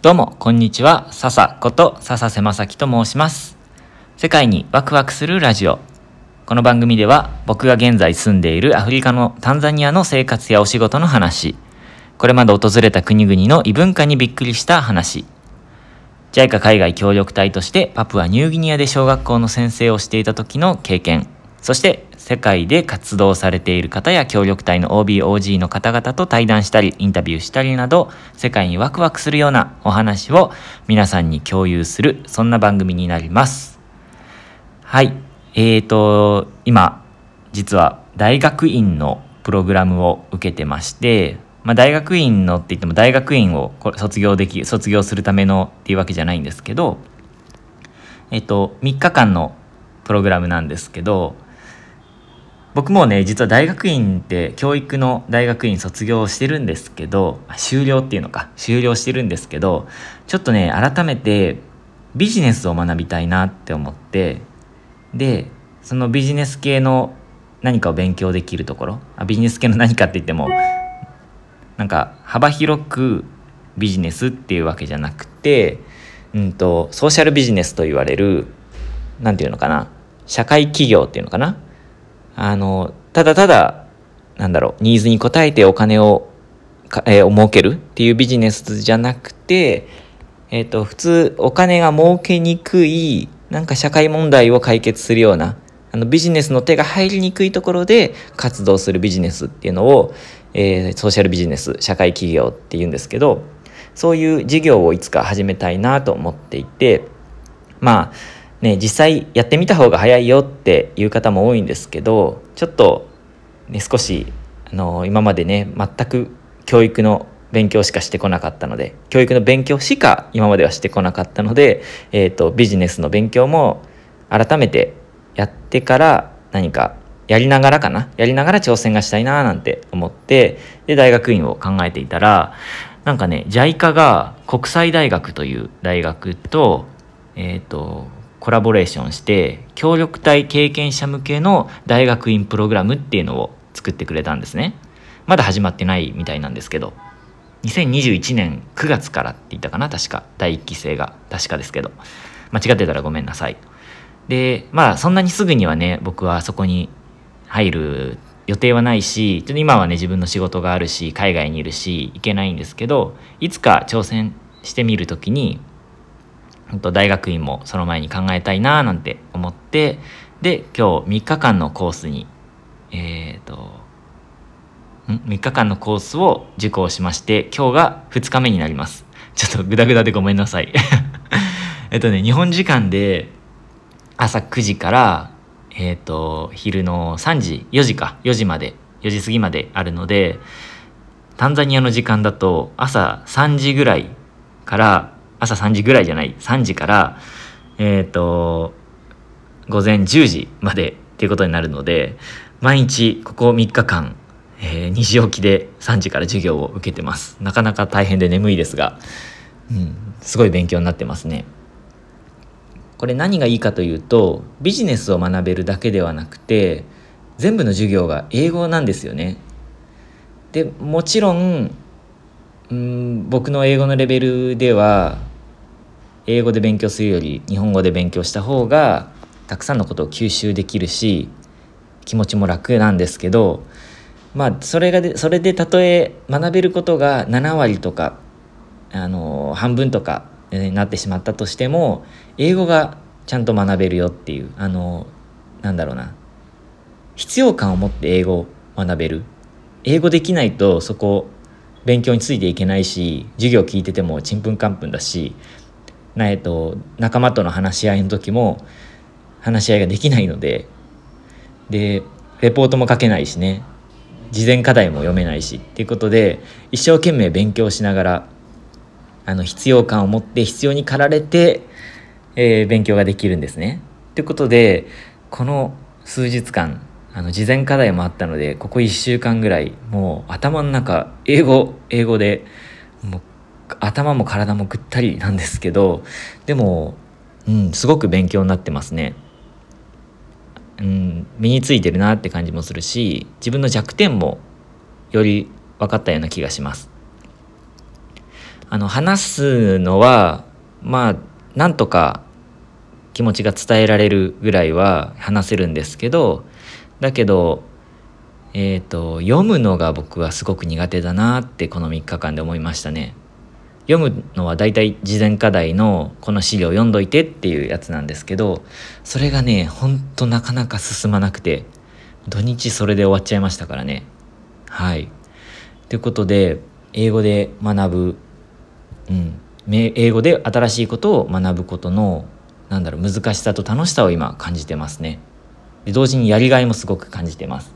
どうも、こんにちは。笹こと笹瀬正樹と申します。世界にワクワクするラジオ。この番組では、僕が現在住んでいるアフリカのタンザニアの生活やお仕事の話、これまで訪れた国々の異文化にびっくりした話、JICA 海外協力隊としてパプアニューギニアで小学校の先生をしていた時の経験、そして世界で活動されている方や協力隊の OBOG の方々と対談したり、インタビューしたりなど、世界にワクワクするようなお話を皆さんに共有する、そんな番組になります。はい。えーと、今、実は大学院のプログラムを受けてまして、まあ、大学院のって言っても大学院を卒業でき卒業するためのっていうわけじゃないんですけどえっと3日間のプログラムなんですけど僕もね実は大学院って教育の大学院卒業してるんですけどあ修了っていうのか修了してるんですけどちょっとね改めてビジネスを学びたいなって思ってでそのビジネス系の何かを勉強できるところあビジネス系の何かって言ってもなんか幅広くビジネスっていうわけじゃなくて、うんと、ソーシャルビジネスと言われるなんていうのかな社会企業っていうのかなあのただただなんだろうニーズに応えてお金を、えー儲けるっていうビジネスじゃなくて、えっと普通お金が儲けにくいなんか社会問題を解決するようなあのビジネスの手が入りにくいところで活動するビジネスっていうのを、えーソーシャルビジネス社会企業っていうんですけどそういう事業をいつか始めたいなと思っていてまあね実際やってみた方が早いよっていう方も多いんですけどちょっと、ね、少しあの今までね全く教育の勉強しかしてこなかったので教育の勉強しか今まではしてこなかったので、えー、とビジネスの勉強も改めてやってから何かやりながらかなやりながら挑戦がしたいななんて思ってで大学院を考えていたらなんかね JICA が国際大学という大学と,、えー、とコラボレーションして協力隊経験者向けの大学院プログラムっていうのを作ってくれたんですね。まだ始まってないみたいなんですけど。2021年9月からって言ったかな確か。第1期生が。確かですけど。間違ってたらごめんなさい。でまあそんなにすぐにはね僕はそこに入る予定はないしちょっと今はね自分の仕事があるし海外にいるし行けないんですけどいつか挑戦してみる時に大学院もその前に考えたいななんて思ってで今日3日間のコースにえっ、とん？3日間のコースを受講しまして今日が2日目になります。ちょっとグダグダでごめんなさい。えっとね日本時間で朝9時からえっ、と昼の3時4時か。4時まで4時過ぎまであるのでタンザニアの時間だと朝3時ぐらいから朝3時ぐらいじゃない3時からえっ、と午前10時までっていうことになるので毎日ここ3日間、えー、2時起きで3時から授業を受けてます。なかなか大変で眠いですが、うん、すごい勉強になってますね。これ何がいいかというとビジネスを学べるだけではなくて全部の授業が英語なんですよね。でもちろんうん僕の英語のレベルでは英語で勉強するより日本語で勉強した方がたくさんのことを吸収できるし気持ちも楽なんですけどまあそれがでそれでたとえ学べることが7割とかあの半分とかになってしまったとしても英語がちゃんと学べるよっていうあのなんだろうな。必要感を持って英語を学べる。英語できないとそこ勉強についていけないし授業聞いててもちんぷんかんぷんだしなえっと仲間との話し合いの時も話し合いができないのででレポートも書けないしね事前課題も読めないしっていうことで一生懸命勉強しながらあの必要感を持って必要に駆られて、えー勉強ができるんですね。ということでこの数日間あの事前課題もあったのでここ1週間ぐらいもう頭の中英語英語で頭も体もぐったりなんですけどでも、うん、すごく勉強になってますね。うん、身についてるなって感じもするし自分の弱点もより分かったような気がします。あの話すのはまあなんとか気持ちが伝えられるぐらいは話せるんですけどだけどえーと、読むのが僕はすごく苦手だなってこの3日間で思いましたね。読むのはだいたい事前課題のこの資料読んどいてっていうやつなんですけどそれがねほんとなかなか進まなくて土日それで終わっちゃいましたからね。はい。ということで英語で学ぶ、うん、英語で新しいことを学ぶことのなんだろう難しさと楽しさを今感じてますね。で同時にやりがいもすごく感じてます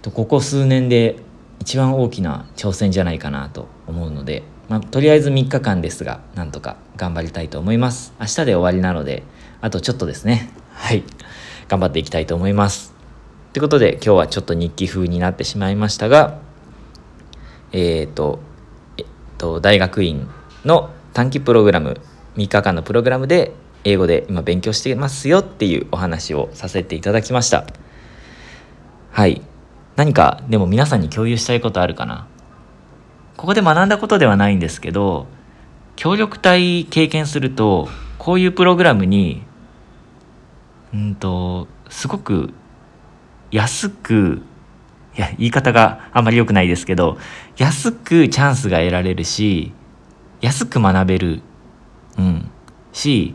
と。ここ数年で一番大きな挑戦じゃないかなと思うので、まあ、とりあえず3日間ですがなんとか頑張りたいと思います。明日で終わりなのであとちょっとですね。はい。頑張っていきたいと思います。ということで今日はちょっと日記風になってしまいましたがえっ、ー、とえっと大学院の短期プログラム3日間のプログラムで英語で今勉強してますよっていうお話をさせていただきました。はい。何かでも皆さんに共有したいことあるかな？ここで学んだことではないんですけど協力隊経験するとこういうプログラムにうんとすごく安くいや言い方があんまり良くないですけど安くチャンスが得られるし安く学べるうんし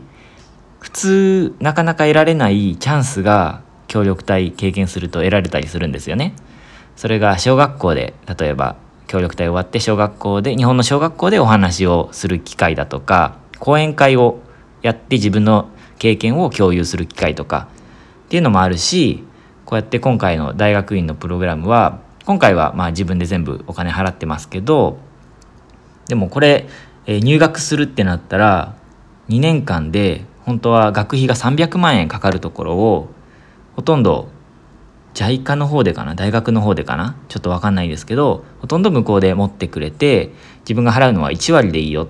普通なかなか得られないチャンスが協力隊経験すると得られたりするんですよね。それが小学校で例えば協力隊終わって小学校で日本の小学校でお話をする機会だとか講演会をやって自分の経験を共有する機会とかっていうのもあるしこうやって今回の大学院のプログラムは今回はまあ自分で全部お金払ってますけどでもこれ、え入学するってなったら2年間で本当は学費が300万円かかるところをほとんど JICA の方でかな？大学の方でかな？ちょっと分かんないですけどほとんど向こうで持ってくれて自分が払うのは1割でいいよ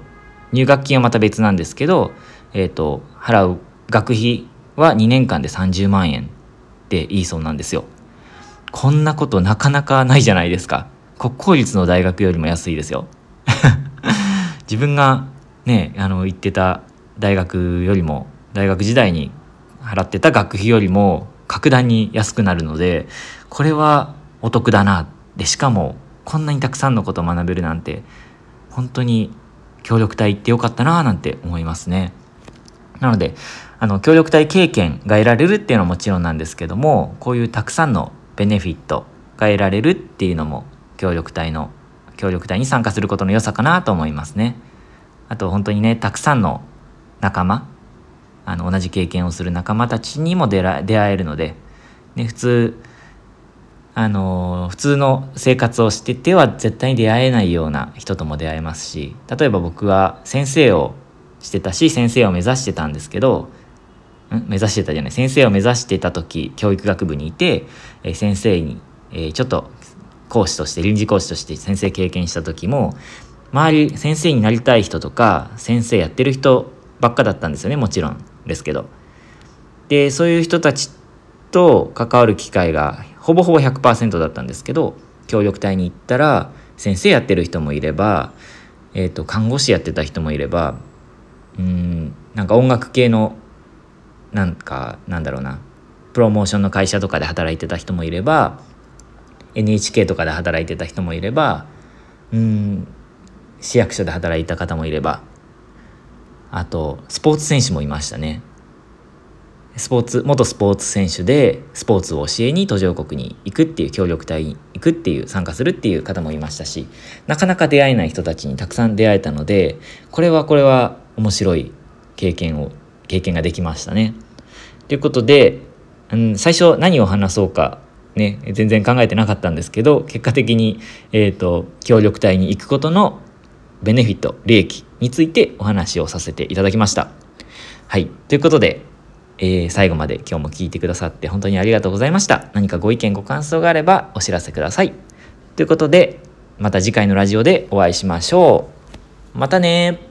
入学金はまた別なんですけど、えーと、払う学費は2年間で30万円でいいそうなんですよ。こんなことなかなかないじゃないですか。国公立の大学よりも安いですよ。自分がねあの行ってた大学よりも大学時代に払ってた学費よりも格段に安くなるのでこれはお得だなでしかもこんなにたくさんのことを学べるなんて本当に協力隊行ってよかったななんて思いますね。なのであの協力隊経験が得られるっていうのはもちろんなんですけどもこういうたくさんのベネフィットが得られるっていうのも協力隊の協力隊に参加することの良さかなと思いますね。あと本当にねたくさんの仲間あの同じ経験をする仲間たちにも出ら出会えるので、ね、普通あの普通の生活をしてては絶対に出会えないような人とも出会えますし例えば僕は先生をしてたし先生を目指してたんですけどん？目指してたじゃない。先生を目指してた時教育学部にいて、え先生に、え、ちょっと講師として臨時講師として先生経験した時も周り先生になりたい人とか先生やってる人ばっかだったんですよねもちろん。ですけど。でそういう人たちと関わる機会がほぼほぼ100%だったんですけど協力隊に行ったら先生やってる人もいれば、えーと、看護師やってた人もいればうんなんか音楽系のなんかなんだろうなプロモーションの会社とかで働いてた人もいれば NHK とかで働いてた人もいればうん市役所で働いた方もいればあとスポーツ選手もいましたねスポーツ元スポーツ選手でスポーツを教えに途上国に行くっていう協力隊に行くっていう参加するっていう方もいましたしなかなか出会えない人たちにたくさん出会えたのでこれはこれは面白い経験を経験ができましたね。ということで、うん、最初何を話そうかね全然考えてなかったんですけど結果的に、えーと協力隊に行くことのベネフィット利益についてお話をさせていただきました。はい。ということで、えー、最後まで今日も聞いてくださって本当にありがとうございました。何かご意見ご感想があればお知らせください。ということで、また次回のラジオでお会いしましょう。またね